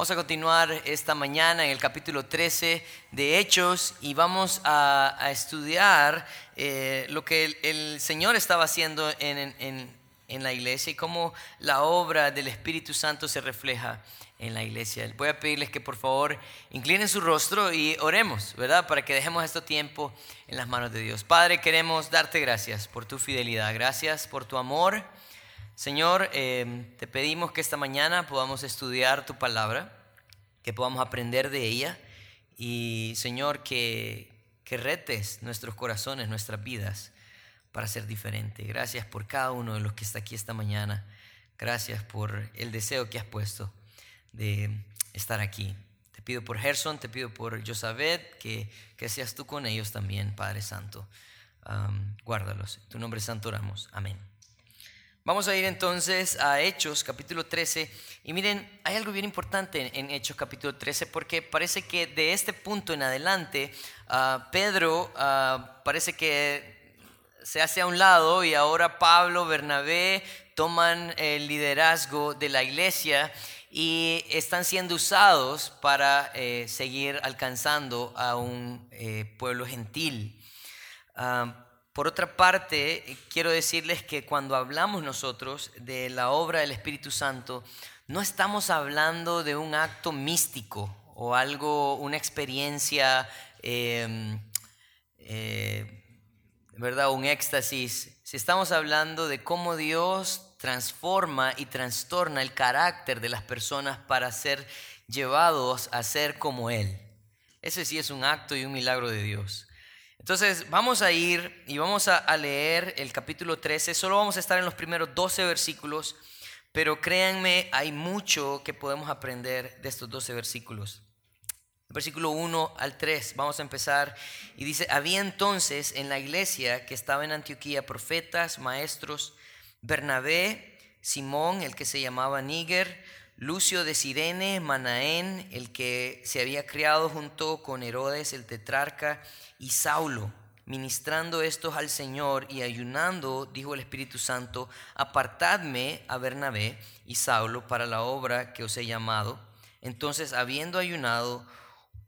Vamos a continuar esta mañana en el capítulo 13 de Hechos y vamos a, estudiar eh, lo que el, Señor estaba haciendo en, en, la iglesia y cómo la obra del Espíritu Santo se refleja en la iglesia. Voy a pedirles que por favor inclinen su rostro y oremos, ¿verdad? Para que dejemos este tiempo en las manos de Dios. Padre, queremos darte gracias por tu fidelidad, gracias por tu amor. Señor, eh, te pedimos que esta mañana podamos estudiar tu palabra, que podamos aprender de ella y, Señor, que, que retes nuestros corazones, nuestras vidas para ser diferente. Gracias por cada uno de los que está aquí esta mañana. Gracias por el deseo que has puesto de estar aquí. Te pido por Gerson, te pido por Josabet, que, que seas tú con ellos también, Padre Santo. guárdalos. En tu nombre santo oramos. Amén. Vamos a ir entonces a Hechos capítulo 13 y miren, hay algo bien importante en Hechos capítulo 13 porque parece que de este punto en adelante ah, Pedro ah, parece que se hace a un lado y ahora Pablo, Bernabé toman el liderazgo de la iglesia y están siendo usados para eh, seguir alcanzando a un eh, pueblo gentil. Ah, por otra parte, quiero decirles que cuando hablamos nosotros de la obra del Espíritu Santo, no estamos hablando de un acto místico o algo, una experiencia, em, eh, ¿verdad? Un éxtasis. Si estamos hablando de cómo Dios transforma y trastorna el carácter de las personas para ser llevados a ser como Él. Ese sí es un acto y un milagro de Dios. Entonces vamos a ir y vamos a, leer el capítulo 13. Solo vamos a estar en los primeros 12 versículos, pero créanme, hay mucho que podemos aprender de estos 12 versículos. Versículo 1 al 3, vamos a empezar. Y dice, había entonces en la iglesia que estaba en Antioquía profetas, maestros, Bernabé, Simón, el que se llamaba Níger, Lucio de Sirene, Manaén, el que se había criado junto con Herodes el tetrarca, y Saulo, ministrando estos al Señor y ayunando, dijo el Espíritu Santo, apartadme a Bernabé y Saulo para la obra que os he llamado. Entonces, habiendo ayunado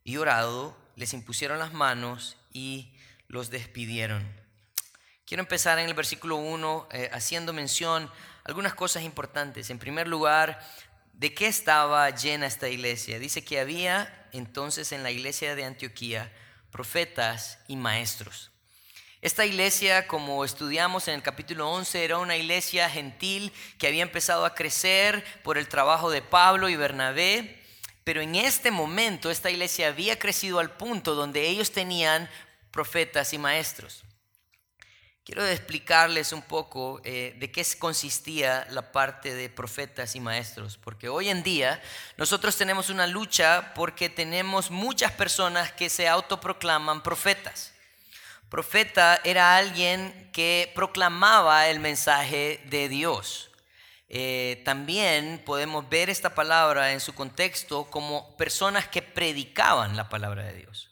y orado, les impusieron las manos y los despidieron. Quiero empezar en el versículo 1 eh, haciendo mención algunas cosas importantes. En primer lugar, ¿De qué estaba llena esta iglesia? Dice que había entonces en la iglesia de Antioquía profetas y maestros. Esta iglesia, como estudiamos en el capítulo 11, era una iglesia gentil que había empezado a crecer por el trabajo de Pablo y Bernabé, pero en este momento esta iglesia había crecido al punto donde ellos tenían profetas y maestros. Quiero explicarles un poco eh, de qué consistía la parte de profetas y maestros, porque hoy en día nosotros tenemos una lucha porque tenemos muchas personas que se autoproclaman profetas. Profeta era alguien que proclamaba el mensaje de Dios. Eh, también podemos ver esta palabra en su contexto como personas que predicaban la palabra de Dios.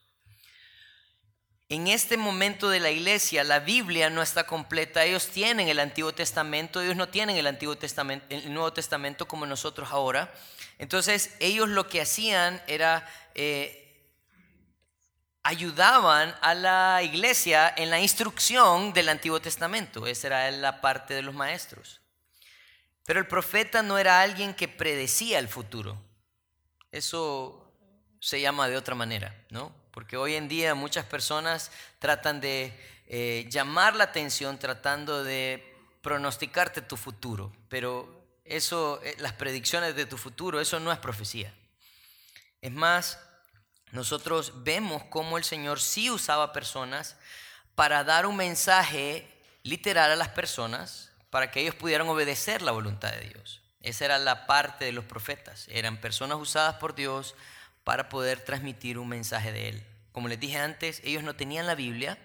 En este momento de la iglesia, la Biblia no está completa. Ellos tienen el Antiguo Testamento, ellos no tienen el Antiguo Testamento, el Nuevo Testamento como nosotros ahora. Entonces, ellos lo que hacían era eh, ayudaban a la iglesia en la instrucción del Antiguo Testamento. Esa era la parte de los maestros. Pero el profeta no era alguien que predecía el futuro. Eso se llama de otra manera, ¿no? Porque hoy en día muchas personas tratan de eh, llamar la atención tratando de pronosticarte tu futuro, pero eso, eh, las predicciones de tu futuro, eso no es profecía. Es más, nosotros vemos cómo el Señor sí usaba personas para dar un mensaje literal a las personas para que ellos pudieran obedecer la voluntad de Dios. Esa era la parte de los profetas. Eran personas usadas por Dios para poder transmitir un mensaje de Él. Como les dije antes, ellos no tenían la Biblia,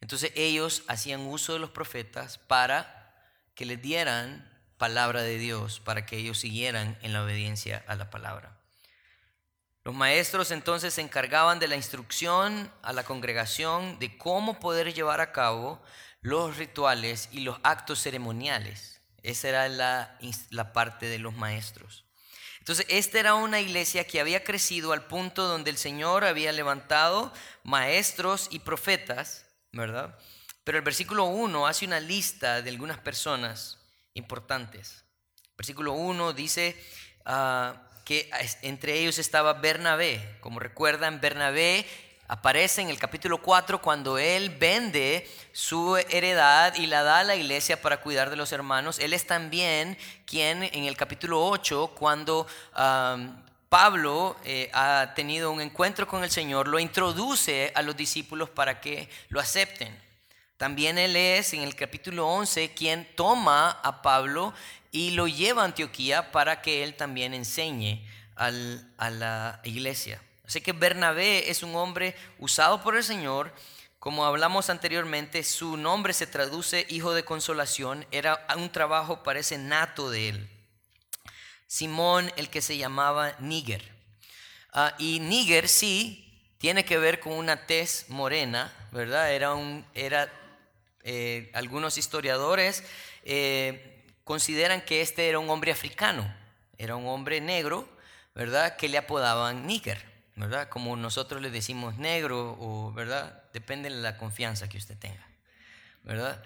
entonces ellos hacían uso de los profetas para que les dieran palabra de Dios, para que ellos siguieran en la obediencia a la palabra. Los maestros entonces se encargaban de la instrucción a la congregación de cómo poder llevar a cabo los rituales y los actos ceremoniales. Esa era la, la parte de los maestros. Entonces, esta era una iglesia que había crecido al punto donde el Señor había levantado maestros y profetas, ¿verdad? Pero el versículo 1 hace una lista de algunas personas importantes. Versículo 1 dice ah, que entre ellos estaba Bernabé. Como recuerdan, Bernabé aparece en el capítulo 4 cuando él vende su heredad y la da a la iglesia para cuidar de los hermanos. Él es también quien en el capítulo 8, cuando Pablo eh, ha tenido un encuentro con el Señor, lo introduce a los discípulos para que lo acepten. También él es en el capítulo 11 quien toma a Pablo y lo lleva a Antioquía para que él también enseñe a la iglesia. Así que Bernabé es un hombre usado por el Señor. Como hablamos anteriormente, su nombre se traduce hijo de consolación. Era un trabajo, parece, nato de él. Simón, el que se llamaba Níger. Ah, y Níger sí tiene que ver con una tez morena, ¿verdad? Era un, era, eh, algunos historiadores eh, consideran que este era un hombre africano, era un hombre negro, ¿verdad? Que le apodaban Níger. ¿Verdad? Como nosotros le decimos negro o, ¿verdad? Depende de la confianza que usted tenga, ¿verdad?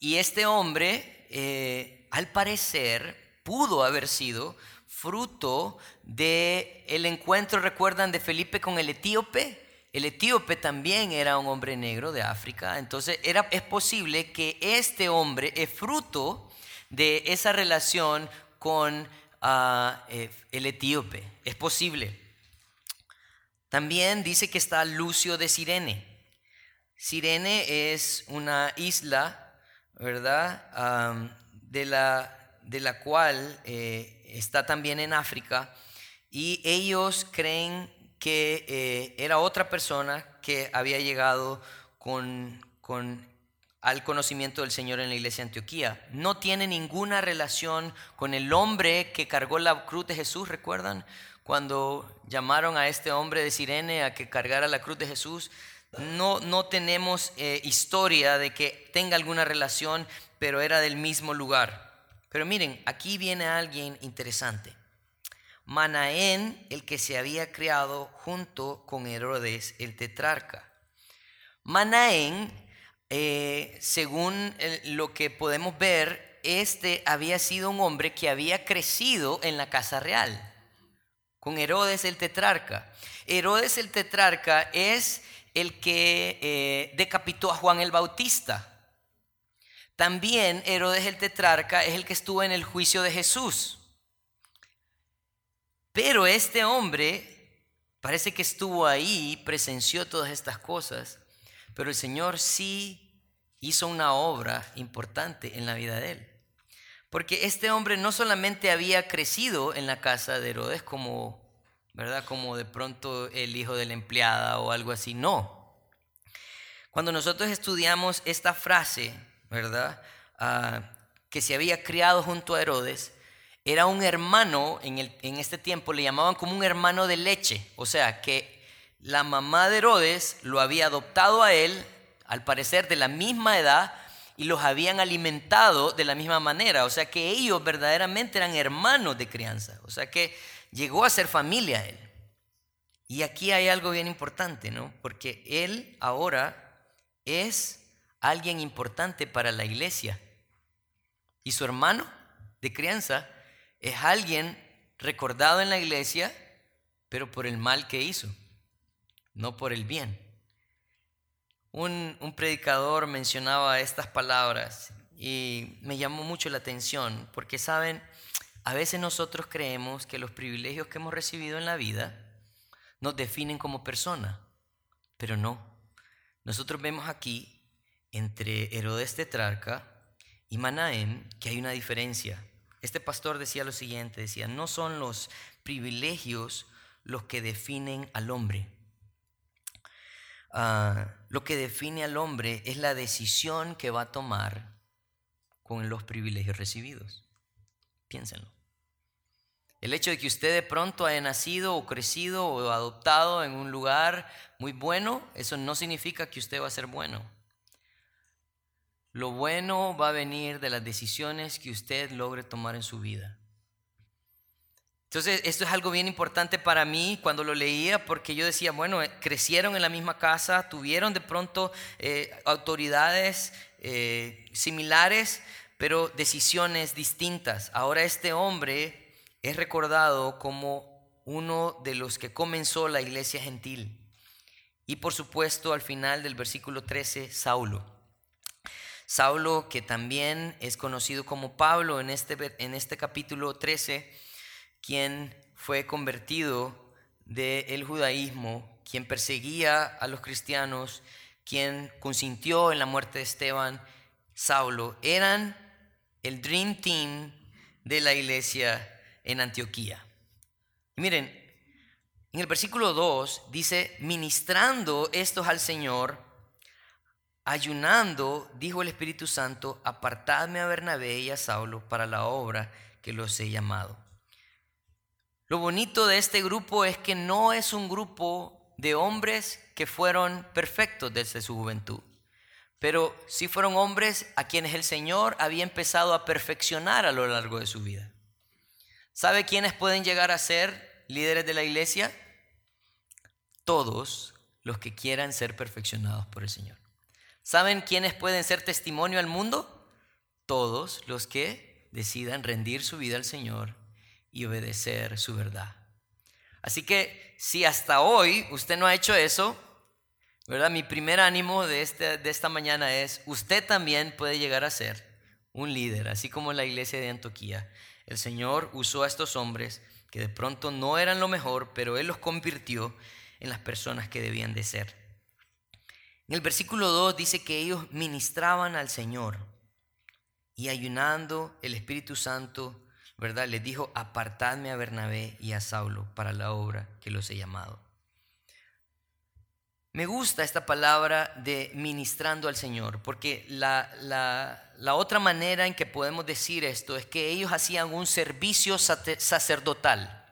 y este hombre, eh, al parecer, pudo haber sido fruto de el encuentro, recuerdan, de Felipe con el etíope. El etíope también era un hombre negro de África, entonces era, es posible que este hombre es fruto de esa relación con ah, eh, el etíope. Es posible. También dice que está Lucio de Sirene. Sirene es una isla, ¿verdad? de, la, de, la, cual eh, está también en África. Y ellos creen que eh, era otra persona que había llegado con, con, al conocimiento del Señor en la iglesia de Antioquía. No tiene ninguna relación con el hombre que cargó la cruz de Jesús, ¿recuerdan? Cuando llamaron a este hombre de Sirene a que cargara la cruz de Jesús, no, no tenemos eh, historia de que tenga alguna relación, pero era del mismo lugar. Pero miren, aquí viene alguien interesante. Manaén, el que se había criado junto con Herodes, el tetrarca. Manaén, eh, según lo que podemos ver, este había sido un hombre que había crecido en la casa real con Herodes el tetrarca. Herodes el tetrarca es el que eh, decapitó a Juan el Bautista. También Herodes el tetrarca es el que estuvo en el juicio de Jesús. Pero este hombre parece que estuvo ahí, presenció todas estas cosas, pero el Señor sí hizo una obra importante en la vida de él. Porque este hombre no solamente había crecido en la casa de Herodes como, ¿verdad? Como de pronto el hijo de la empleada o algo así, no. Cuando nosotros estudiamos esta frase, ¿verdad? Ah, que se había criado junto a Herodes, era un hermano, en, el, en este tiempo le llamaban como un hermano de leche, o sea, que la mamá de Herodes lo había adoptado a él, al parecer de la misma edad, y los habían alimentado de la misma manera. O sea que ellos verdaderamente eran hermanos de crianza. O sea que llegó a ser familia él. Y aquí hay algo bien importante, ¿no? Porque él ahora es alguien importante para la iglesia. Y su hermano de crianza es alguien recordado en la iglesia, pero por el mal que hizo, no por el bien. Un, predicador mencionaba estas palabras y me llamó mucho la atención porque, saben, a veces nosotros creemos que los privilegios que hemos recibido en la vida nos definen como persona, pero no. Nosotros vemos aquí entre Herodes Tetrarca y Manaén que hay una diferencia. Este pastor decía lo siguiente, decía, no son los privilegios los que definen al hombre, Ah, lo que define al hombre es la decisión que va a tomar con los privilegios recibidos. Piénsenlo. El hecho de que usted de pronto haya nacido o crecido o adoptado en un lugar muy bueno, eso no significa que usted va a ser bueno. Lo bueno va a venir de las decisiones que usted logre tomar en su vida. Entonces, esto es algo bien importante para mí cuando lo leía, porque yo decía, bueno, eh, crecieron en la misma casa, tuvieron de pronto eh, autoridades eh, similares, pero decisiones distintas. Ahora este hombre es recordado como uno de los que comenzó la iglesia gentil. Y por supuesto, al final del versículo 13, Saulo. Saulo, que también es conocido como Pablo en este, en este capítulo 13, quien fue convertido del judaísmo, quien perseguía a los cristianos, quien consintió en la muerte de Esteban, Saulo, eran el Dream Team de la iglesia en Antioquía. Y miren, en el versículo 2 dice, ministrando estos al Señor, ayunando, dijo el Espíritu Santo, apartadme a Bernabé y a Saulo para la obra que los he llamado. Lo bonito de este grupo es que no es un grupo de hombres que fueron perfectos desde su juventud, pero sí fueron hombres a quienes el Señor había empezado a perfeccionar a lo largo de su vida. ¿Sabe quiénes pueden llegar a ser líderes de la iglesia? Todos los que quieran ser perfeccionados por el Señor. ¿Saben quiénes pueden ser testimonio al mundo? Todos los que decidan rendir su vida al Señor y obedecer su verdad. Así que si hasta hoy usted no ha hecho eso, ¿verdad? Mi primer ánimo de, este, de esta mañana es, usted también puede llegar a ser un líder, así como la iglesia de Antioquía. El Señor usó a estos hombres que de pronto no eran lo mejor, pero Él los convirtió en las personas que debían de ser. En el versículo 2 dice que ellos ministraban al Señor y ayunando el Espíritu Santo ¿verdad? Les dijo, apartadme a Bernabé y a Saulo para la obra que los he llamado. Me gusta esta palabra de ministrando al Señor, porque la, la, otra manera en que podemos decir esto es que ellos hacían un servicio sacerdotal.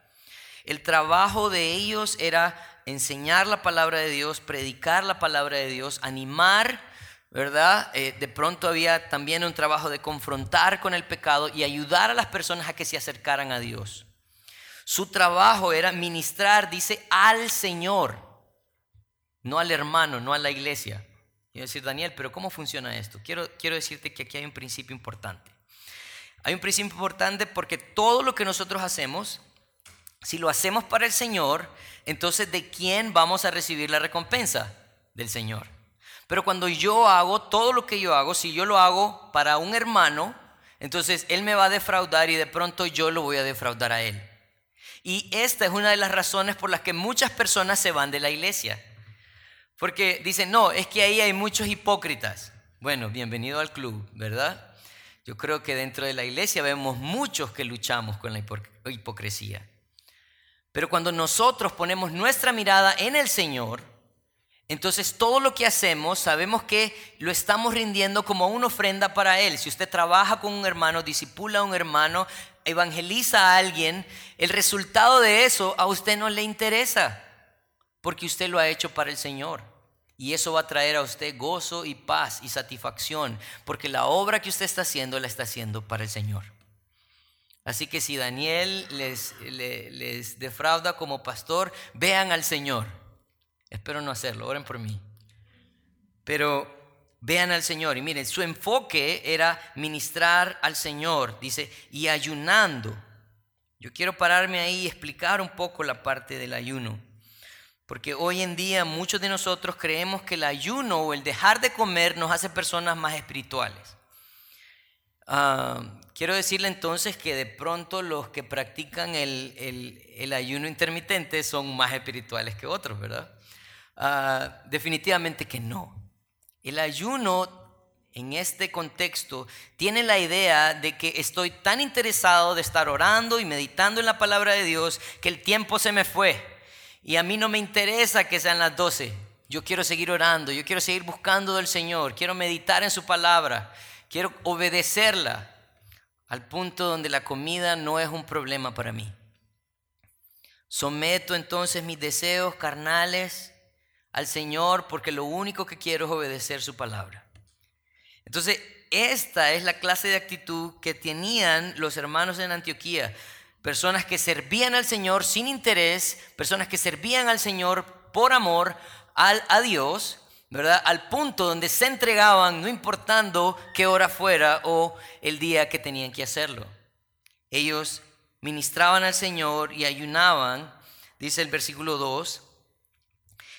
El trabajo de ellos era enseñar la palabra de Dios, predicar la palabra de Dios, animar ¿verdad? Eh, de pronto había también un trabajo de confrontar con el pecado y ayudar a las personas a que se acercaran a Dios. Su trabajo era ministrar, dice, al Señor, no al hermano, no a la iglesia. Y decir, Daniel, pero ¿cómo funciona esto? Quiero, quiero decirte que aquí hay un principio importante. Hay un principio importante porque todo lo que nosotros hacemos, si lo hacemos para el Señor, entonces ¿de quién vamos a recibir la recompensa? Del Señor. Pero cuando yo hago todo lo que yo hago, si yo lo hago para un hermano, entonces él me va a defraudar y de pronto yo lo voy a defraudar a él. Y esta es una de las razones por las que muchas personas se van de la iglesia. Porque dicen, no, es que ahí hay muchos hipócritas. Bueno, bienvenido al club, ¿verdad? Yo creo que dentro de la iglesia vemos muchos que luchamos con la hipocresía. Pero cuando nosotros ponemos nuestra mirada en el Señor, entonces todo lo que hacemos sabemos que lo estamos rindiendo como una ofrenda para Él. Si usted trabaja con un hermano, disipula a un hermano, evangeliza a alguien, el resultado de eso a usted no le interesa, porque usted lo ha hecho para el Señor. Y eso va a traer a usted gozo y paz y satisfacción, porque la obra que usted está haciendo la está haciendo para el Señor. Así que si Daniel les, les, defrauda como pastor, vean al Señor Espero no hacerlo, oren por mí. Pero vean al Señor y miren, su enfoque era ministrar al Señor, dice, y ayunando. Yo quiero pararme ahí y explicar un poco la parte del ayuno. Porque hoy en día muchos de nosotros creemos que el ayuno o el dejar de comer nos hace personas más espirituales. Ah, quiero decirle entonces que de pronto los que practican el, el ayuno intermitente son más espirituales que otros, ¿verdad? Ah, definitivamente que no. El ayuno en este contexto tiene la idea de que estoy tan interesado de estar orando y meditando en la palabra de Dios que el tiempo se me fue. Y a mí no me interesa que sean las 12. Yo quiero seguir orando, yo quiero seguir buscando del Señor, quiero meditar en su palabra, quiero obedecerla al punto donde la comida no es un problema para mí. Someto entonces mis deseos carnales al Señor porque lo único que quiero es obedecer su palabra. Entonces, esta es la clase de actitud que tenían los hermanos en Antioquía. personas que servían al Señor sin interés, personas que servían al Señor por amor al, a Dios, ¿verdad? Al punto donde se entregaban, no importando qué hora fuera o el día que tenían que hacerlo. Ellos ministraban al Señor y ayunaban, dice el versículo 2,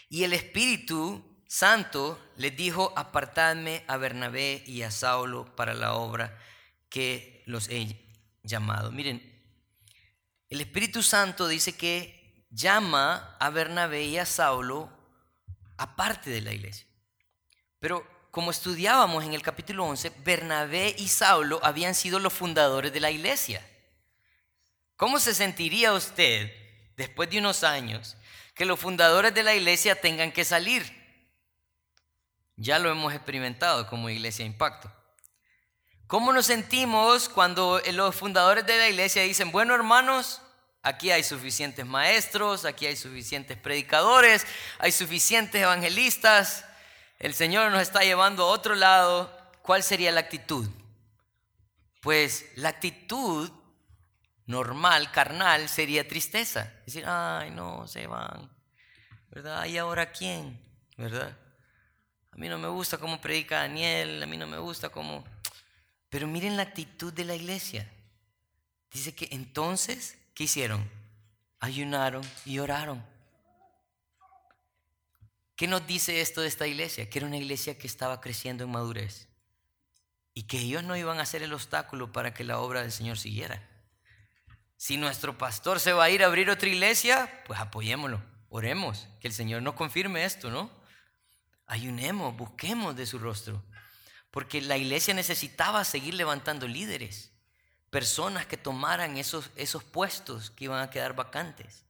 y el Espíritu Santo les dijo, apartadme a Bernabé y a Saulo para la obra que los he llamado. Miren, el Espíritu Santo dice que llama a Bernabé y a Saulo aparte de la iglesia. Pero como estudiábamos en el capítulo 11, Bernabé y Saulo habían sido los fundadores de la iglesia. ¿Cómo se sentiría usted después de unos años que los fundadores de la iglesia tengan que salir? Ya lo hemos experimentado como iglesia Impacto. ¿Cómo nos sentimos cuando los fundadores de la iglesia dicen, bueno hermanos, aquí hay suficientes maestros, aquí hay suficientes predicadores, hay suficientes evangelistas, el Señor nos está llevando a otro lado? ¿Cuál sería la actitud? Pues la actitud normal, carnal, sería tristeza. Decir, ay, no, se van. ¿Verdad? ¿Y ahora quién? ¿Verdad? A mí no me gusta cómo predica Daniel, a mí no me gusta cómo... Pero miren la actitud de la iglesia. Dice que entonces, ¿qué hicieron? Ayunaron y oraron. ¿Qué nos dice esto de esta iglesia? Que era una iglesia que estaba creciendo en madurez y que ellos no iban a ser el obstáculo para que la obra del Señor siguiera. Si nuestro pastor se va a ir a abrir otra iglesia, pues apoyémoslo, oremos, que el Señor nos confirme esto, ¿no? Ayunemos, busquemos de su rostro, porque la iglesia necesitaba seguir levantando líderes, personas que tomaran esos, esos puestos que iban a quedar vacantes.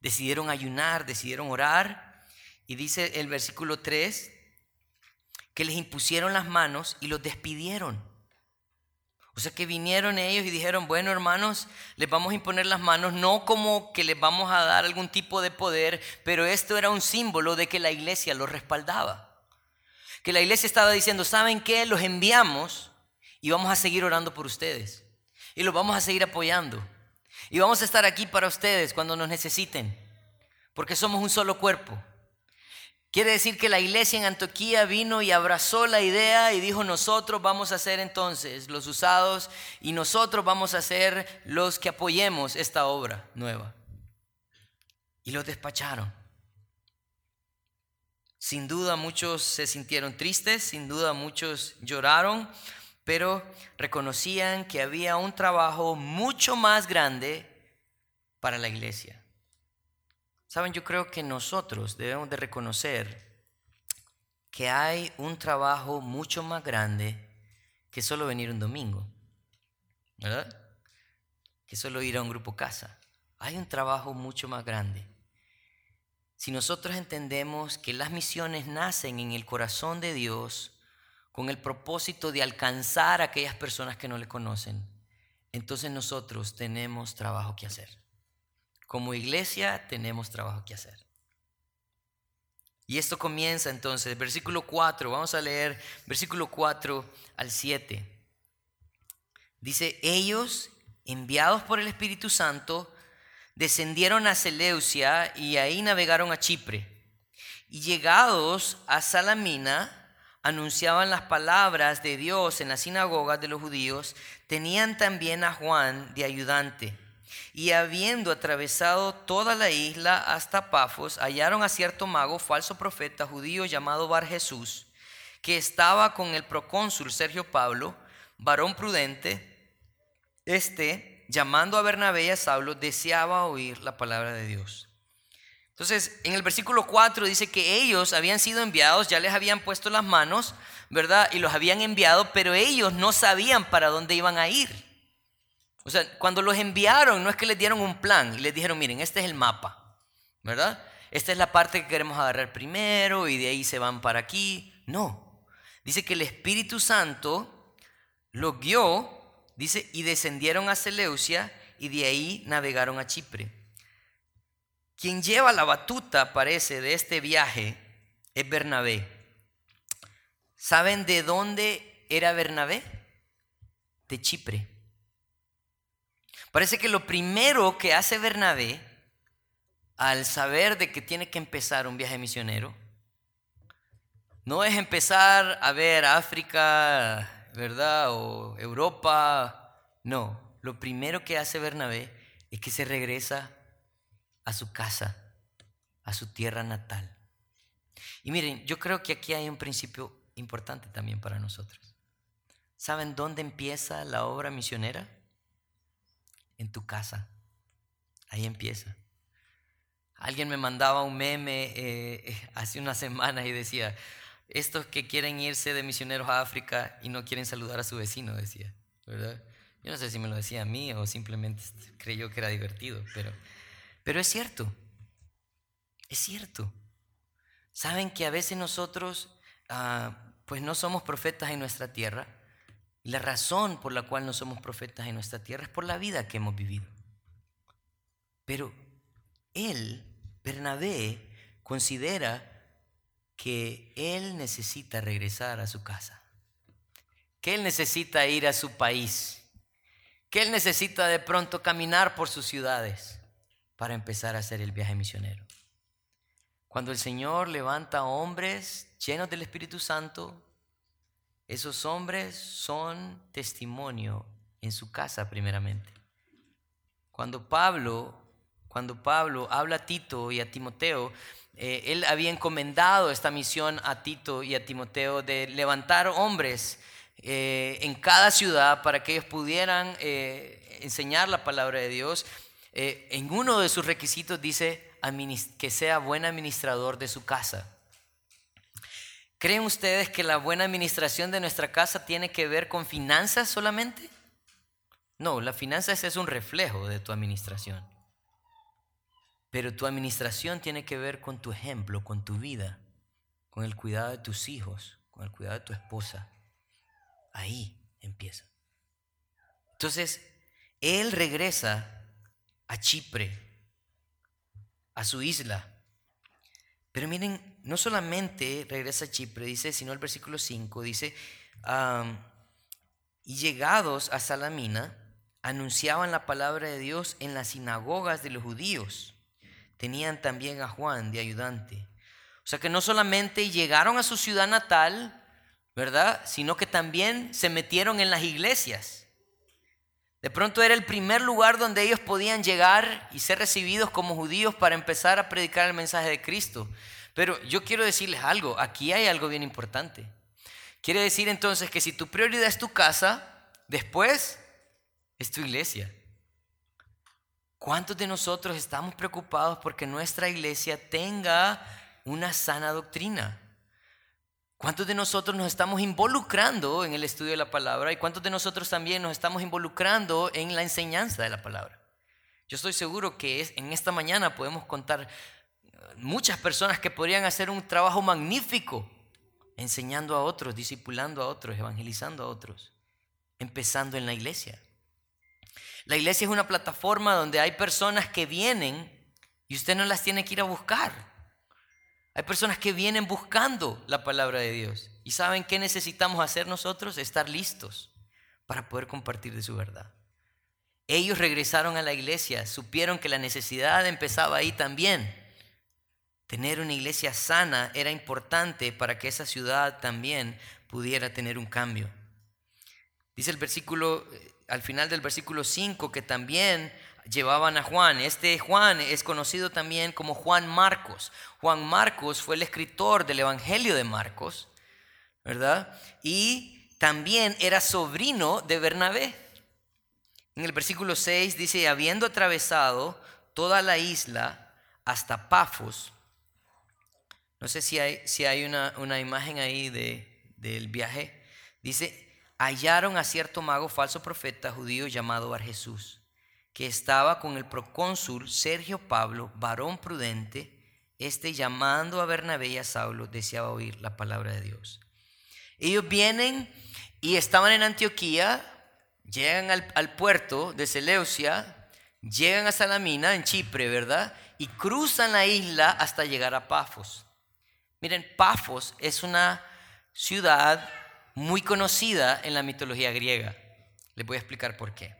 Decidieron ayunar, decidieron orar, y dice el versículo 3 que les impusieron las manos y los despidieron. O sea que vinieron ellos y dijeron, bueno hermanos, les vamos a imponer las manos, no como que les vamos a dar algún tipo de poder, pero esto era un símbolo de que la iglesia los respaldaba. Que la iglesia estaba diciendo, ¿saben qué? Los enviamos y vamos a seguir orando por ustedes. Y los vamos a seguir apoyando. Y vamos a estar aquí para ustedes cuando nos necesiten. Porque somos un solo cuerpo. Quiere decir que la iglesia en Antioquía vino y abrazó la idea y dijo, nosotros vamos a ser entonces los usados y nosotros vamos a ser los que apoyemos esta obra nueva. Y los despacharon. Sin duda muchos se sintieron tristes, sin duda muchos lloraron, pero reconocían que había un trabajo mucho más grande para la iglesia. Saben, yo creo que nosotros debemos de reconocer que hay un trabajo mucho más grande que solo venir un domingo, ¿verdad? Que solo ir a un grupo casa. Hay un trabajo mucho más grande. Si nosotros entendemos que las misiones nacen en el corazón de Dios con el propósito de alcanzar a aquellas personas que no le conocen, entonces nosotros tenemos trabajo que hacer. Como iglesia tenemos trabajo que hacer. Y esto comienza entonces, versículo 4, vamos a leer versículo 4 al 7. Dice, ellos, enviados por el Espíritu Santo, descendieron a Seleucia y ahí navegaron a Chipre. Y llegados a Salamina, anunciaban las palabras de Dios en las sinagogas de los judíos, tenían también a Juan de ayudante y habiendo atravesado toda la isla hasta Pafos, hallaron a cierto mago, falso profeta judío llamado Bar Jesús, que estaba con el procónsul Sergio Pablo, varón prudente. Este, llamando a Bernabé y a Saulo, deseaba oír la palabra de Dios. Entonces, en el versículo 4 dice que ellos habían sido enviados, ya les habían puesto las manos, ¿verdad? Y los habían enviado, pero ellos no sabían para dónde iban a ir. O sea, cuando los enviaron, no es que les dieron un plan y les dijeron, miren, este es el mapa, ¿verdad? Esta es la parte que queremos agarrar primero y de ahí se van para aquí. No. Dice que el Espíritu Santo los guió, dice, y descendieron a Seleucia y de ahí navegaron a Chipre. Quien lleva la batuta, parece, de este viaje es Bernabé. ¿Saben de dónde era Bernabé? De Chipre. Parece que lo primero que hace Bernabé al saber de que tiene que empezar un viaje misionero, no es empezar a ver África, ¿verdad? O Europa. No, lo primero que hace Bernabé es que se regresa a su casa, a su tierra natal. Y miren, yo creo que aquí hay un principio importante también para nosotros. ¿Saben dónde empieza la obra misionera? En tu casa. Ahí empieza. Alguien me mandaba un meme eh, eh, hace una semana y decía, estos que quieren irse de misioneros a África y no quieren saludar a su vecino, decía, ¿verdad? Yo no sé si me lo decía a mí o simplemente creyó que era divertido, pero, pero es cierto, es cierto. Saben que a veces nosotros, ah, pues no somos profetas en nuestra tierra, la razón por la cual no somos profetas en nuestra tierra es por la vida que hemos vivido. Pero él, Bernabé, considera que él necesita regresar a su casa, que él necesita ir a su país, que él necesita de pronto caminar por sus ciudades para empezar a hacer el viaje misionero. Cuando el Señor levanta hombres llenos del Espíritu Santo, esos hombres son testimonio en su casa primeramente. Cuando Pablo, cuando Pablo habla a Tito y a Timoteo, eh, él había encomendado esta misión a Tito y a Timoteo de levantar hombres eh, en cada ciudad para que ellos pudieran eh, enseñar la palabra de Dios. en uno de sus requisitos dice que sea buen administrador de su casa. ¿Creen ustedes que la buena administración de nuestra casa tiene que ver con finanzas solamente? No, la finanzas es un reflejo de tu administración. Pero tu administración tiene que ver con tu ejemplo, con tu vida, con el cuidado de tus hijos, con el cuidado de tu esposa. Ahí empieza. Entonces, él regresa a Chipre, a su isla. Pero miren no solamente regresa a Chipre, dice, sino el versículo 5 dice, y llegados a Salamina, anunciaban la palabra de Dios en las sinagogas de los judíos. Tenían también a Juan de ayudante. O sea que no solamente llegaron a su ciudad natal, ¿verdad? Sino que también se metieron en las iglesias. De pronto era el primer lugar donde ellos podían llegar y ser recibidos como judíos para empezar a predicar el mensaje de Cristo. Pero yo quiero decirles algo, aquí hay algo bien importante. Quiere decir entonces que si tu prioridad es tu casa, después es tu iglesia. ¿Cuántos de nosotros estamos preocupados porque nuestra iglesia tenga una sana doctrina? ¿Cuántos de nosotros nos estamos involucrando en el estudio de la palabra y cuántos de nosotros también nos estamos involucrando en la enseñanza de la palabra? Yo estoy seguro que en esta mañana podemos contar muchas personas que podrían hacer un trabajo magnífico enseñando a otros, discipulando a otros, evangelizando a otros, empezando en la iglesia. La iglesia es una plataforma donde hay personas que vienen y usted no las tiene que ir a buscar. Hay personas que vienen buscando la palabra de Dios. ¿Y saben qué necesitamos hacer nosotros? Estar listos para poder compartir de su verdad. Ellos regresaron a la iglesia, supieron que la necesidad empezaba ahí también. Tener una iglesia sana era importante para que esa ciudad también pudiera tener un cambio. Dice el versículo, eh, al final del versículo 5, que también llevaban a Juan. Este Juan es conocido también como Juan Marcos. Juan Marcos fue el escritor del Evangelio de Marcos, ¿verdad? Y también era sobrino de Bernabé. En el versículo 6 dice, habiendo atravesado toda la isla hasta Pafos, no sé si hay, si hay una, una imagen ahí de, del viaje. Dice, hallaron a cierto mago falso profeta judío llamado Bar Jesús, que estaba con el procónsul Sergio Pablo, varón prudente, este llamando a Bernabé y a Saulo, deseaba oír la palabra de Dios. Ellos vienen y estaban en Antioquía, llegan al, al puerto de Seleucia, llegan a Salamina, en Chipre, ¿verdad? Y cruzan la isla hasta llegar a Pafos. Miren, Pafos es una ciudad muy conocida en la mitología griega. Les voy a explicar por qué.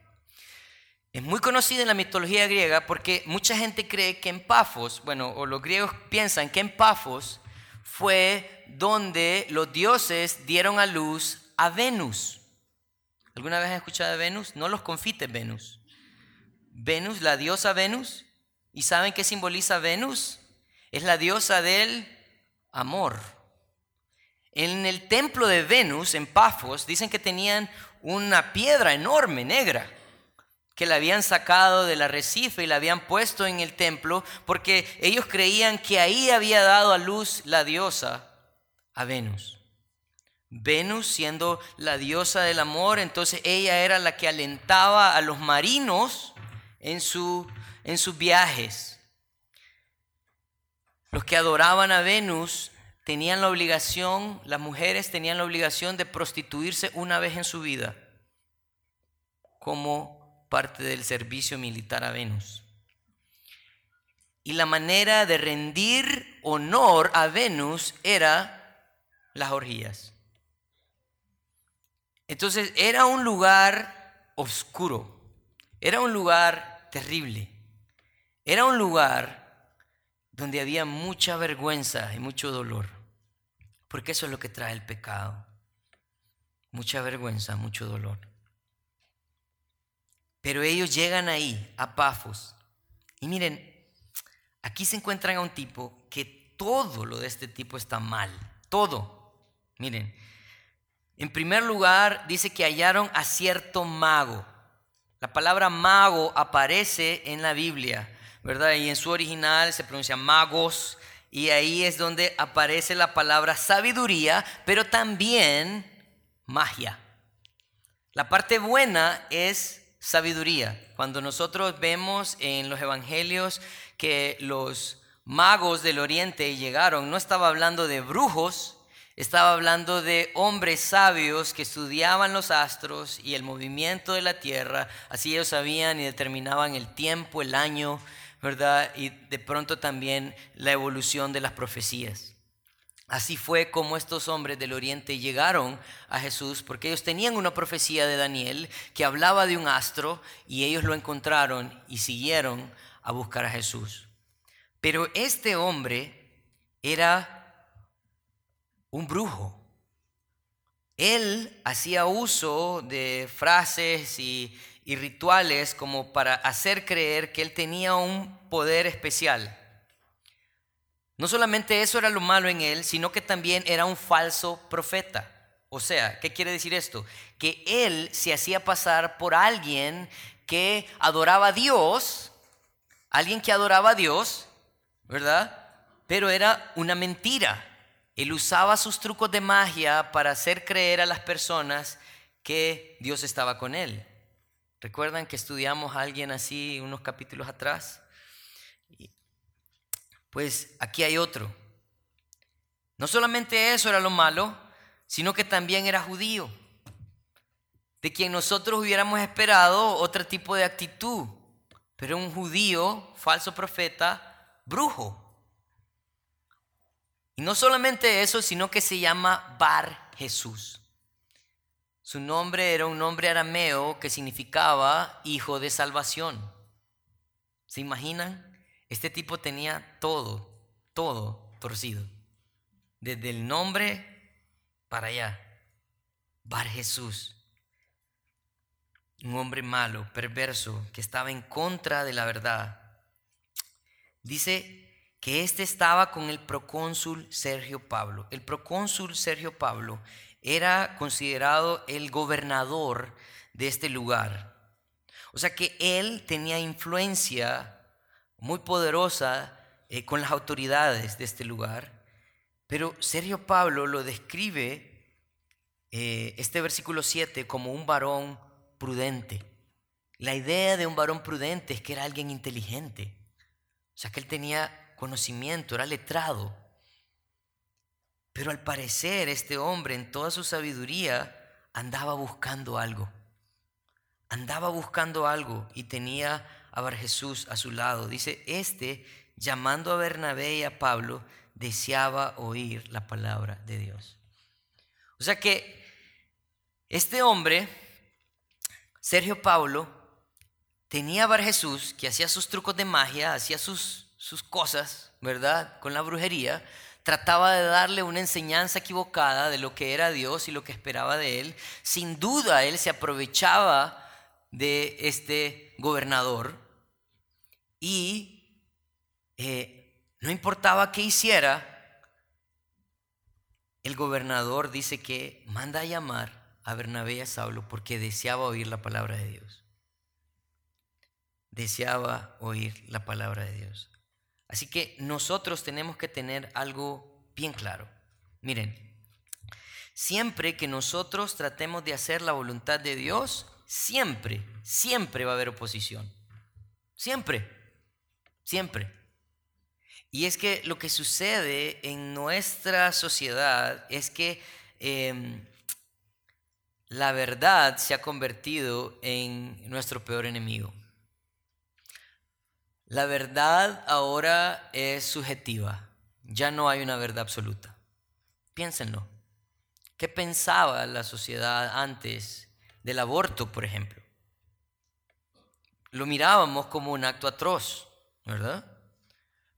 es muy conocida en la mitología griega porque mucha gente cree que en Pafos, bueno, o los griegos piensan que en Pafos fue donde los dioses dieron a luz a Venus. ¿Alguna vez has escuchado de Venus? No los confites Venus. Venus, la diosa Venus. ¿Y saben qué simboliza Venus? Es la diosa del amor. En el templo de Venus, en Pafos, dicen que tenían una piedra enorme, negra, que la habían sacado del arrecife y la habían puesto en el templo porque ellos creían que ahí había dado a luz la diosa a Venus. Venus siendo la diosa del amor, entonces ella era la que alentaba a los marinos en, su, en sus viajes. Los que adoraban a Venus tenían la obligación, las mujeres tenían la obligación de prostituirse una vez en su vida como parte del servicio militar a Venus. Y la manera de rendir honor a Venus era las orgías. Entonces era un lugar oscuro, era un lugar terrible, era un lugar donde había mucha vergüenza y mucho dolor. Porque eso es lo que trae el pecado. Mucha vergüenza, mucho dolor. Pero ellos llegan ahí, a Pafos. Y miren, aquí se encuentran a un tipo que todo lo de este tipo está mal. Todo. Miren, en primer lugar dice que hallaron a cierto mago. La palabra mago aparece en la Biblia ¿verdad? Y en su original se pronuncia magos, y ahí es donde aparece la palabra sabiduría, pero también magia. La parte buena es sabiduría. Cuando nosotros vemos en los evangelios que los magos del oriente llegaron, no estaba hablando de brujos, estaba hablando de hombres sabios que estudiaban los astros y el movimiento de la tierra, así ellos sabían y determinaban el tiempo, el año, ¿verdad? Y de pronto también la evolución de las profecías. Así fue como estos hombres del oriente llegaron a Jesús, porque ellos tenían una profecía de Daniel que hablaba de un astro y ellos lo encontraron y siguieron a buscar a Jesús. Pero este hombre era un brujo. Él hacía uso de frases y y rituales como para hacer creer que él tenía un poder especial. No solamente eso era lo malo en él, sino que también era un falso profeta. O sea, ¿qué quiere decir esto? Que él se hacía pasar por alguien que adoraba a Dios, alguien que adoraba a Dios, ¿verdad? Pero era una mentira. Él usaba sus trucos de magia para hacer creer a las personas que Dios estaba con él. ¿Recuerdan que estudiamos a alguien así unos capítulos atrás? Pues aquí hay otro. No solamente eso era lo malo, sino que también era judío, de quien nosotros hubiéramos esperado otro tipo de actitud, pero un judío, falso profeta, brujo. Y no solamente eso, sino que se llama Bar Jesús. Su nombre era un nombre arameo que significaba hijo de salvación. ¿Se imaginan? Este tipo tenía todo, todo torcido. Desde el nombre para allá. Bar Jesús. Un hombre malo, perverso, que estaba en contra de la verdad. Dice que este estaba con el procónsul Sergio Pablo. El procónsul Sergio Pablo era considerado el gobernador de este lugar. O sea que él tenía influencia muy poderosa eh, con las autoridades de este lugar. Pero Sergio Pablo lo describe, eh, este versículo 7, como un varón prudente. La idea de un varón prudente es que era alguien inteligente. O sea que él tenía conocimiento, era letrado. Pero al parecer este hombre en toda su sabiduría andaba buscando algo. Andaba buscando algo y tenía a Bar Jesús a su lado. Dice, este, llamando a Bernabé y a Pablo, deseaba oír la palabra de Dios. O sea que este hombre, Sergio Pablo, tenía Bar Jesús que hacía sus trucos de magia, hacía sus, sus cosas, ¿verdad? Con la brujería, trataba de darle una enseñanza equivocada de lo que era Dios y lo que esperaba de él. Sin duda él se aprovechaba de este gobernador y eh, no importaba qué hiciera, el gobernador dice que manda a llamar a Bernabé y a Saulo porque deseaba oír la palabra de Dios. Deseaba oír la palabra de Dios. Así que nosotros tenemos que tener algo bien claro. Miren, siempre que nosotros tratemos de hacer la voluntad de Dios, siempre, siempre va a haber oposición. Siempre, siempre. Y es que lo que sucede en nuestra sociedad es que em, la verdad se ha convertido en nuestro peor enemigo. La verdad ahora es subjetiva, ya no hay una verdad absoluta. Piénsenlo. ¿Qué pensaba la sociedad antes del aborto, por ejemplo? Lo mirábamos como un acto atroz, ¿verdad?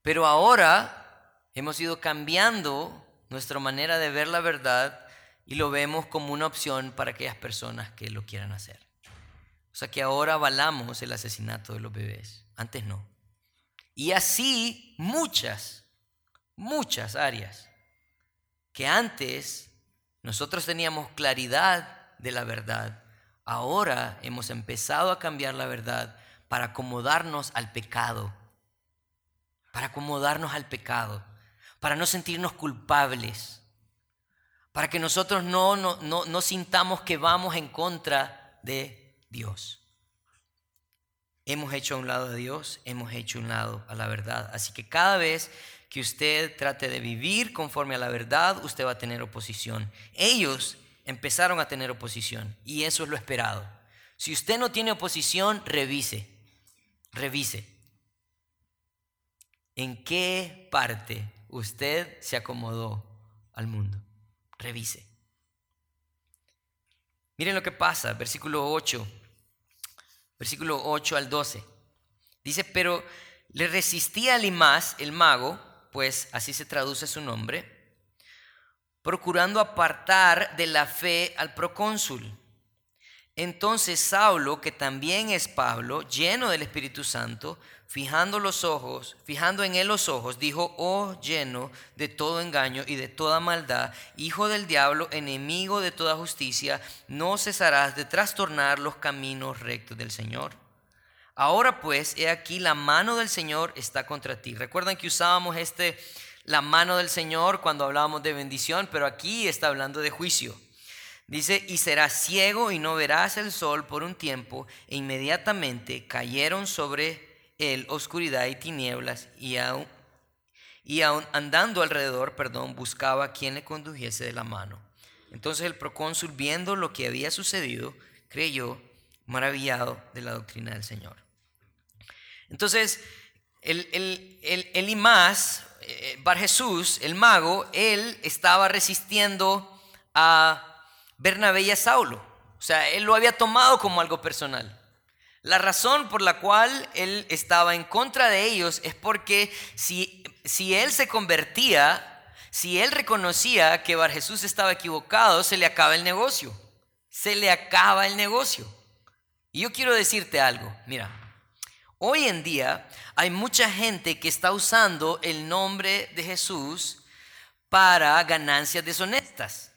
Pero ahora hemos ido cambiando nuestra manera de ver la verdad y lo vemos como una opción para aquellas personas que lo quieran hacer. O sea que ahora avalamos el asesinato de los bebés. Antes no. Y así muchas, muchas áreas que antes nosotros teníamos claridad de la verdad. Ahora hemos empezado a cambiar la verdad para acomodarnos al pecado para acomodarnos al pecado, para no sentirnos culpables, para que nosotros no, no, no, sintamos que vamos en contra de Dios. Hemos hecho a un lado a Dios, hemos hecho a un lado a la verdad. Así que cada vez que usted trate de vivir conforme a la verdad, usted va a tener oposición. Ellos empezaron a tener oposición y eso es lo esperado. Si usted no tiene oposición, revise, revise. ¿En qué parte usted se acomodó al mundo? Revise. Miren lo que pasa, versículo 8, versículo 8 al 12. Dice, pero le resistía a el mago, pues así se traduce su nombre, procurando apartar de la fe al procónsul. Entonces Saulo, que también es Pablo, lleno del Espíritu Santo, fijando los ojos, fijando en él los ojos, dijo, oh lleno de todo engaño y de toda maldad, hijo del diablo, enemigo de toda justicia, no cesarás de trastornar los caminos rectos del Señor. Ahora pues, he aquí la mano del Señor está contra ti. Recuerdan que usábamos este, la mano del Señor cuando hablábamos de bendición, pero aquí está hablando de juicio. Dice, y serás ciego y no verás el sol por un tiempo, e inmediatamente cayeron sobre él oscuridad y tinieblas y aún, y aún andando alrededor, perdón, buscaba a quien le condujese de la mano. Entonces el procónsul, viendo lo que había sucedido, creyó maravillado de la doctrina del Señor. Entonces, el, el, el, el eh, Bar Jesús, el mago, él estaba resistiendo a Bernabé y a Saulo. O sea, él lo había tomado como algo personal. La razón por la cual él estaba en contra de ellos es porque si, si él se convertía, si él reconocía que Bar Jesús estaba equivocado, se le acaba el negocio. Se le acaba el negocio. Y yo quiero decirte algo, mira, hoy en día hay mucha gente que está usando el nombre de Jesús para ganancias deshonestas.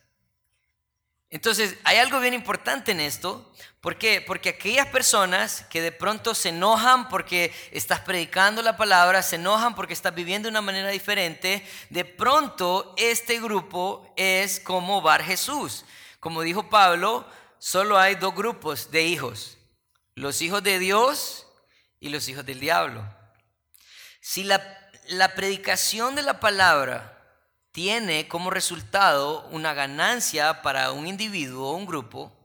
Entonces, hay algo bien importante en esto. ¿Por qué? Porque aquellas personas que de pronto se enojan porque estás predicando la palabra, se enojan porque estás viviendo de una manera diferente, de pronto este grupo es como Bar Jesús. Como dijo Pablo, solo hay dos grupos de hijos, los hijos de Dios y los hijos del diablo. Si la, la predicación de la palabra tiene como resultado una ganancia para un individuo o un grupo,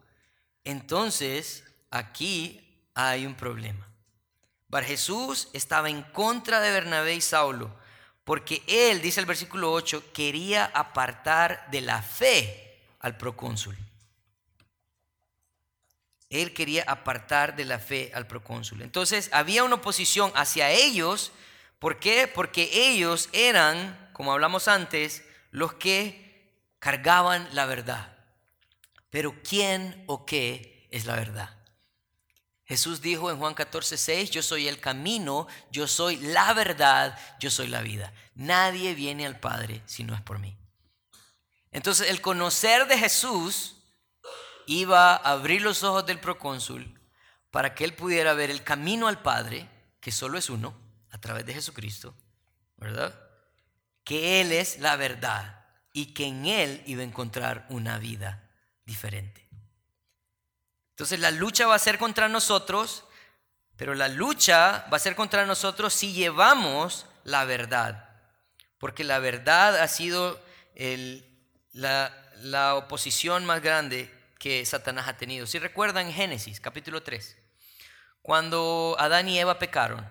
entonces aquí hay un problema. Bar Jesús estaba en contra de Bernabé y Saulo, porque él, dice el versículo 8, quería apartar de la fe al procónsul. Él quería apartar de la fe al procónsul. Entonces había una oposición hacia ellos. ¿Por qué? Porque ellos eran, como hablamos antes, los que cargaban la verdad. Pero ¿quién o qué es la verdad? Jesús dijo en Juan 14, 6, yo soy el camino, yo soy la verdad, yo soy la vida. Nadie viene al Padre si no es por mí. Entonces el conocer de Jesús iba a abrir los ojos del procónsul para que él pudiera ver el camino al Padre, que solo es uno, a través de Jesucristo, ¿verdad? Que Él es la verdad y que en Él iba a encontrar una vida diferente. Entonces la lucha va a ser contra nosotros, pero la lucha va a ser contra nosotros si llevamos la verdad, porque la verdad ha sido la, la oposición más grande que Satanás ha tenido. Si recuerdan Génesis capítulo 3, cuando Adán y Eva pecaron,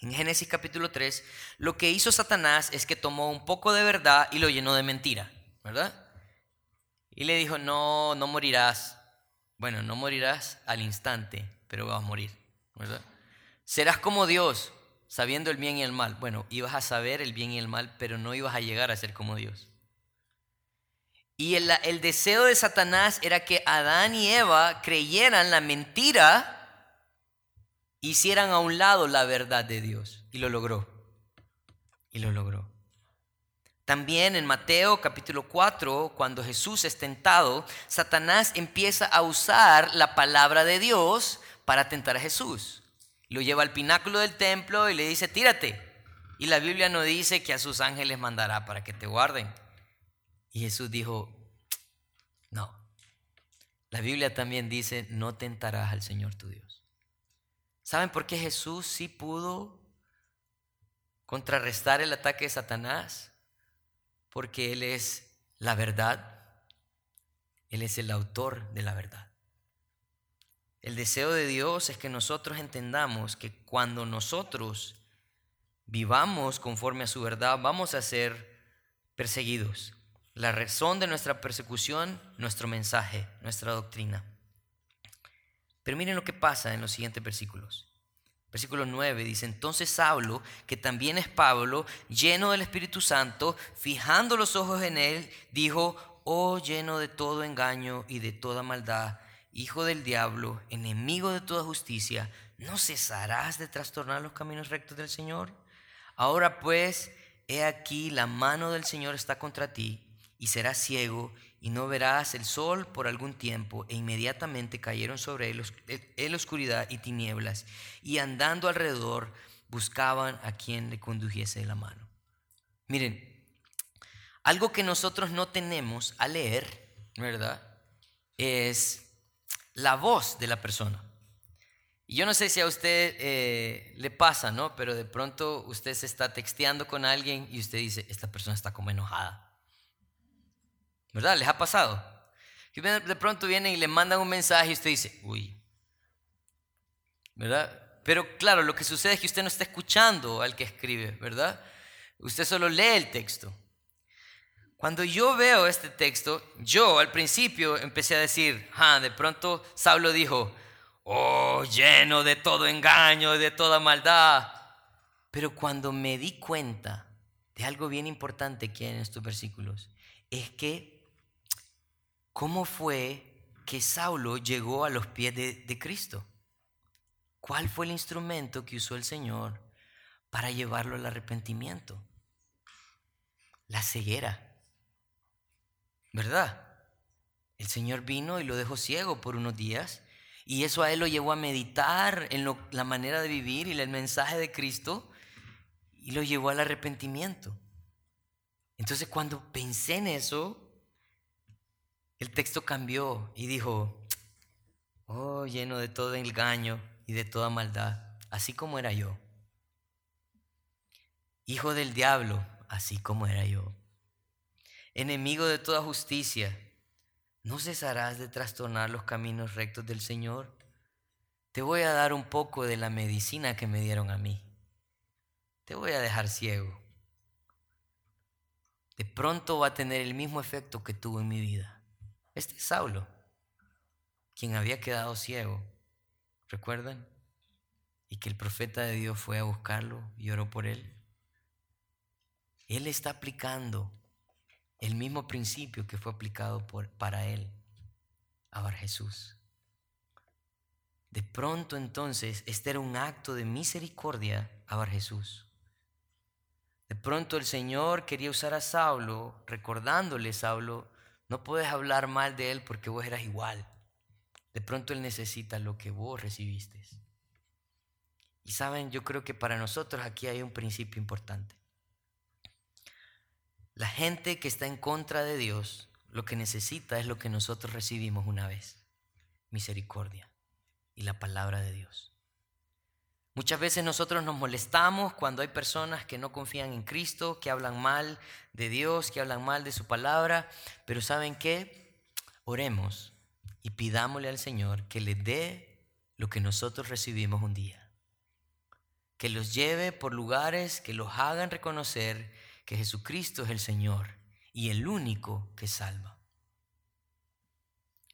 en Génesis capítulo 3, lo que hizo Satanás es que tomó un poco de verdad y lo llenó de mentira, ¿verdad? Y le dijo, no, no morirás. Bueno, no morirás al instante, pero vas a morir. Serás como Dios, sabiendo el bien y el mal. Bueno, ibas a saber el bien y el mal, pero no ibas a llegar a ser como Dios. Y el, el, deseo de Satanás era que Adán y Eva creyeran la mentira, hicieran a un lado la verdad de Dios. Y lo logró. Y lo logró. También en Mateo capítulo 4, cuando Jesús es tentado, Satanás empieza a usar la palabra de Dios para tentar a Jesús. Lo lleva al pináculo del templo y le dice, tírate. Y la Biblia no dice que a sus ángeles mandará para que te guarden. Y Jesús dijo, no. La Biblia también dice, no tentarás al Señor tu Dios. ¿Saben por qué Jesús sí pudo contrarrestar el ataque de Satanás? Porque Él es la verdad. Él es el autor de la verdad. El deseo de Dios es que nosotros entendamos que cuando nosotros vivamos conforme a su verdad, vamos a ser perseguidos la razón de nuestra persecución, nuestro mensaje, nuestra doctrina. Pero miren lo que pasa en los siguientes versículos. Versículo 9 dice, entonces Saulo, que también es Pablo, lleno del Espíritu Santo, fijando los ojos en él, dijo, oh lleno de todo engaño y de toda maldad, hijo del diablo, enemigo de toda justicia, ¿no cesarás de trastornar los caminos rectos del Señor? Ahora pues, he aquí, la mano del Señor está contra ti y serás ciego y no verás el sol por algún tiempo. E inmediatamente cayeron sobre él, la oscuridad y tinieblas, y andando alrededor buscaban a quien le condujese la mano. Miren, algo que nosotros no tenemos a leer, ¿verdad? Es la voz de la persona. Y yo no sé si a usted eh, le pasa, ¿no? Pero de pronto usted se está texteando con alguien y usted dice, esta persona está como enojada. ¿Verdad? ¿Les ha pasado? Que de pronto vienen y le mandan un mensaje y usted dice, uy. ¿Verdad? Pero claro, lo que sucede es que usted no está escuchando al que escribe, ¿verdad? Usted solo lee el texto. Cuando yo veo este texto, yo al principio empecé a decir, ah, de pronto Saulo dijo, oh, lleno de todo engaño, de toda maldad. Pero cuando me di cuenta de algo bien importante que hay en estos versículos, es que ¿Cómo fue que Saulo llegó a los pies de, Cristo? ¿Cuál fue el instrumento que usó el Señor para llevarlo al arrepentimiento? La ceguera. ¿Verdad? El Señor vino y lo dejó ciego por unos días y eso a él lo llevó a meditar en la manera de vivir y el mensaje de Cristo y lo llevó al arrepentimiento. Entonces cuando pensé en eso, el texto cambió y dijo, oh, lleno de todo engaño y de toda maldad, así como era yo. Hijo del diablo, así como era yo. Enemigo de toda justicia, ¿no cesarás de trastornar los caminos rectos del Señor? Te voy a dar un poco de la medicina que me dieron a mí. Te voy a dejar ciego. De pronto va a tener el mismo efecto que tuvo en mi vida. Este es Saulo. quien había quedado ciego. ¿Recuerdan? Y que el profeta de Dios fue a buscarlo y oró por él. Él está aplicando el mismo principio que fue aplicado por, para él, a Bar Jesús. De pronto entonces, este era un acto de misericordia a Bar Jesús. De pronto el Señor quería usar a Saulo, recordándole, Saulo, no puedes hablar mal de él porque vos eras igual. De pronto él necesita lo que vos recibiste. Y saben, yo creo que para nosotros aquí hay un principio importante. La gente que está en contra de Dios, lo que necesita es lo que nosotros recibimos una vez, misericordia y la palabra de Dios. Muchas veces nosotros nos molestamos cuando hay personas que no confían en Cristo, que hablan mal de Dios, que hablan mal de su palabra, pero ¿saben qué? Oremos y pidámosle al Señor que le dé lo que nosotros recibimos un día. Que los lleve por lugares que los hagan reconocer que Jesucristo es el Señor y el único que salva.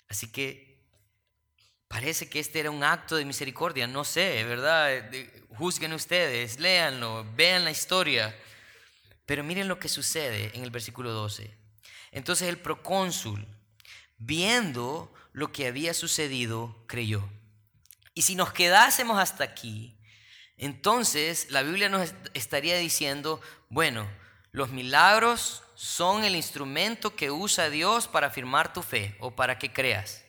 Así que Parece que este era un acto de misericordia, no sé, ¿verdad? Juzguen ustedes, léanlo, vean la historia. Pero miren lo que sucede en el versículo 12. Entonces el procónsul, viendo lo que había sucedido, creyó. Y si nos quedásemos hasta aquí, entonces la Biblia nos estaría diciendo, bueno, los milagros son el instrumento que usa Dios para afirmar tu fe o para que creas.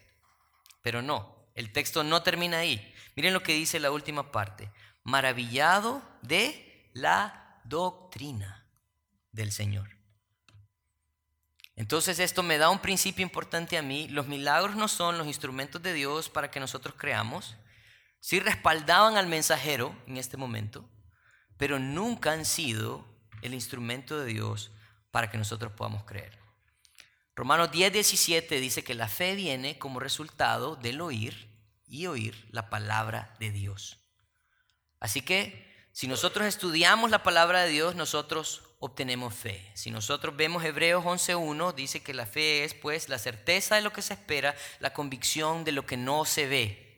Pero no, el texto no termina ahí. Miren lo que dice la última parte. Maravillado de la doctrina del Señor. Entonces esto me da un principio importante a mí. Los milagros no son los instrumentos de Dios para que nosotros creamos. Sí respaldaban al mensajero en este momento, pero nunca han sido el instrumento de Dios para que nosotros podamos creer. Romanos 10, 17 dice que la fe viene como resultado del oír y oír la palabra de Dios. Así que si nosotros estudiamos la palabra de Dios, nosotros obtenemos fe. Si nosotros vemos Hebreos 11.1, dice que la fe es pues la certeza de lo que se espera, la convicción de lo que no se ve.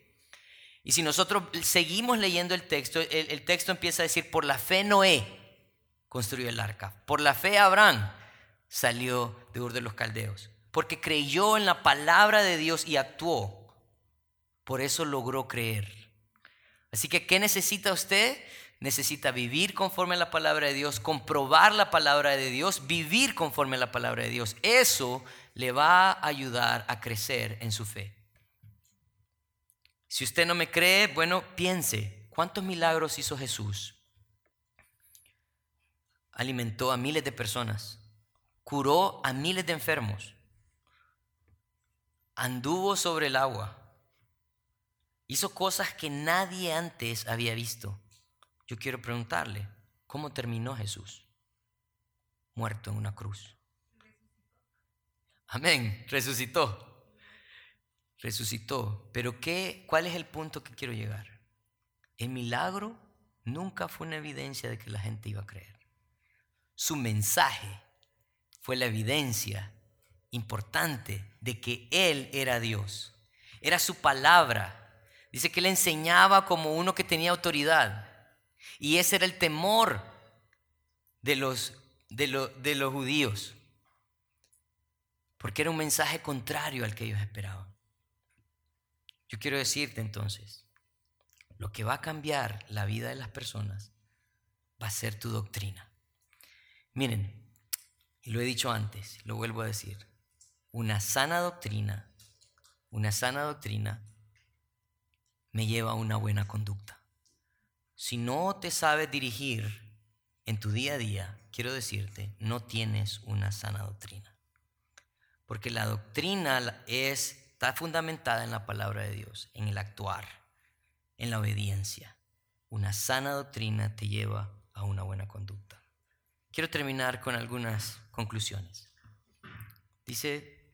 Y si nosotros seguimos leyendo el texto, el, texto empieza a decir, por la fe Noé construyó el arca, por la fe Abraham salió de Ur de los Caldeos, porque creyó en la palabra de Dios y actuó. Por eso logró creer. Así que, ¿qué necesita usted? Necesita vivir conforme a la palabra de Dios, comprobar la palabra de Dios, vivir conforme a la palabra de Dios. Eso le va a ayudar a crecer en su fe. Si usted no me cree, bueno, piense, ¿cuántos milagros hizo Jesús? Alimentó a miles de personas, curó a miles de enfermos, anduvo sobre el agua, Hizo cosas que nadie antes había visto. Yo quiero preguntarle, ¿cómo terminó Jesús? Muerto en una cruz. Amén, resucitó. Resucitó. Pero ¿qué, ¿cuál es el punto que quiero llegar? El milagro nunca fue una evidencia de que la gente iba a creer. Su mensaje fue la evidencia importante de que Él era Dios. Era su palabra Dice que él enseñaba como uno que tenía autoridad. Y ese era el temor de los, de, de los judíos. Porque era un mensaje contrario al que ellos esperaban. Yo quiero decirte entonces, lo que va a cambiar la vida de las personas va a ser tu doctrina. Miren, y lo he dicho antes, lo vuelvo a decir, una sana doctrina, una sana doctrina me lleva a una buena conducta. Si no te sabes dirigir en tu día a día, quiero decirte, no tienes una sana doctrina. Porque la doctrina es, está fundamentada en la palabra de Dios, en el actuar, en la obediencia. Una sana doctrina te lleva a una buena conducta. Quiero terminar con algunas conclusiones. Dice,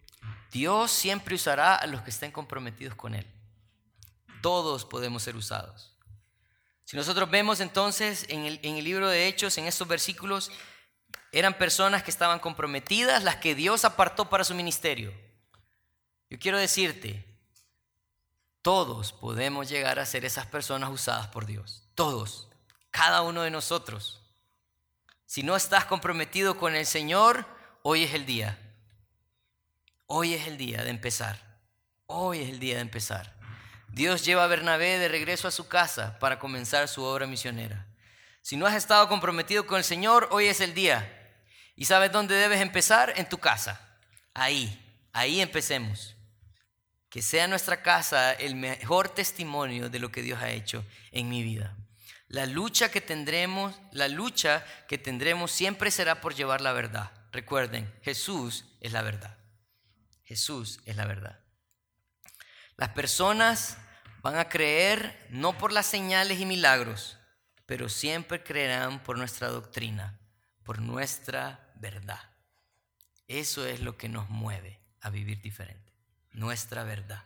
Dios siempre usará a los que estén comprometidos con Él todos podemos ser usados. Si nosotros vemos entonces en el, libro de Hechos, en estos versículos, eran personas que estaban comprometidas, las que Dios apartó para su ministerio. Yo quiero decirte, todos podemos llegar a ser esas personas usadas por Dios. Todos, cada uno de nosotros. Si no estás comprometido con el Señor, hoy es el día. Hoy es el día de empezar. Hoy es el día de empezar. Dios lleva a Bernabé de regreso a su casa para comenzar su obra misionera. Si no has estado comprometido con el Señor, hoy es el día. ¿Y sabes dónde debes empezar? En tu casa. Ahí, ahí empecemos. Que sea nuestra casa el mejor testimonio de lo que Dios ha hecho en mi vida. La lucha que tendremos, la lucha que tendremos siempre será por llevar la verdad. Recuerden, Jesús es la verdad. Jesús es la verdad. Las personas van a creer no por las señales y milagros, pero siempre creerán por nuestra doctrina, por nuestra verdad. Eso es lo que nos mueve a vivir diferente, nuestra verdad.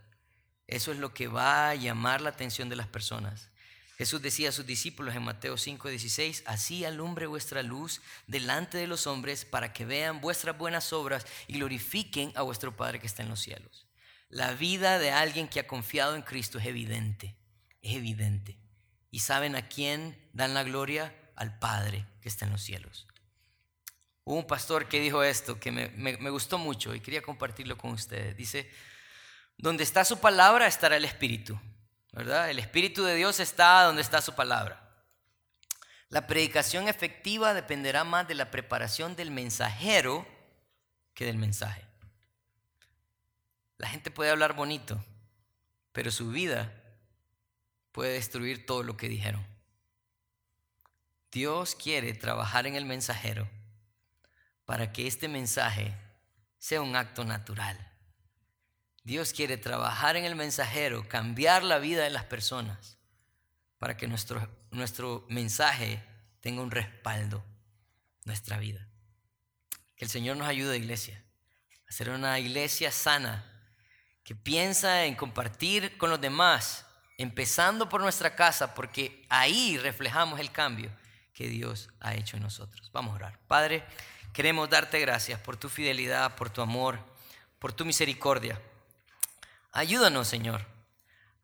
Eso es lo que va a llamar la atención de las personas. Jesús decía a sus discípulos en Mateo 5:16, así alumbre vuestra luz delante de los hombres para que vean vuestras buenas obras y glorifiquen a vuestro Padre que está en los cielos. La vida de alguien que ha confiado en Cristo es evidente, es evidente. ¿Y saben a quién dan la gloria? Al Padre que está en los cielos. Hubo un pastor que dijo esto que me, me gustó mucho y quería compartirlo con ustedes. Dice, donde está su palabra estará el Espíritu. ¿verdad? El Espíritu de Dios está donde está su palabra. La predicación efectiva dependerá más de la preparación del mensajero que del mensaje. La gente puede hablar bonito, pero su vida puede destruir todo lo que dijeron. Dios quiere trabajar en el mensajero para que este mensaje sea un acto natural Dios quiere trabajar en el mensajero, cambiar la vida de las personas para que nuestro, nuestro mensaje tenga un respaldo, nuestra vida. Que el Señor nos ayude, iglesia, a ser una iglesia sana, que piensa en compartir con los demás, empezando por nuestra casa, porque ahí reflejamos el cambio que Dios ha hecho en nosotros. Vamos a orar. Padre, queremos darte gracias por tu fidelidad, por tu amor, por tu misericordia. Ayúdanos, Señor,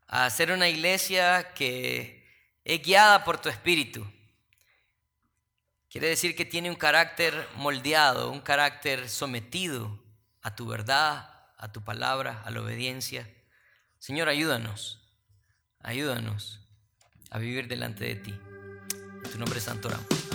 a ser una iglesia que es guiada por tu espíritu. Quiere decir que tiene un carácter moldeado, un carácter sometido a tu verdad, a tu palabra, a la obediencia. Señor, ayúdanos, ayúdanos a vivir delante de ti. Tu nombre santo oramos.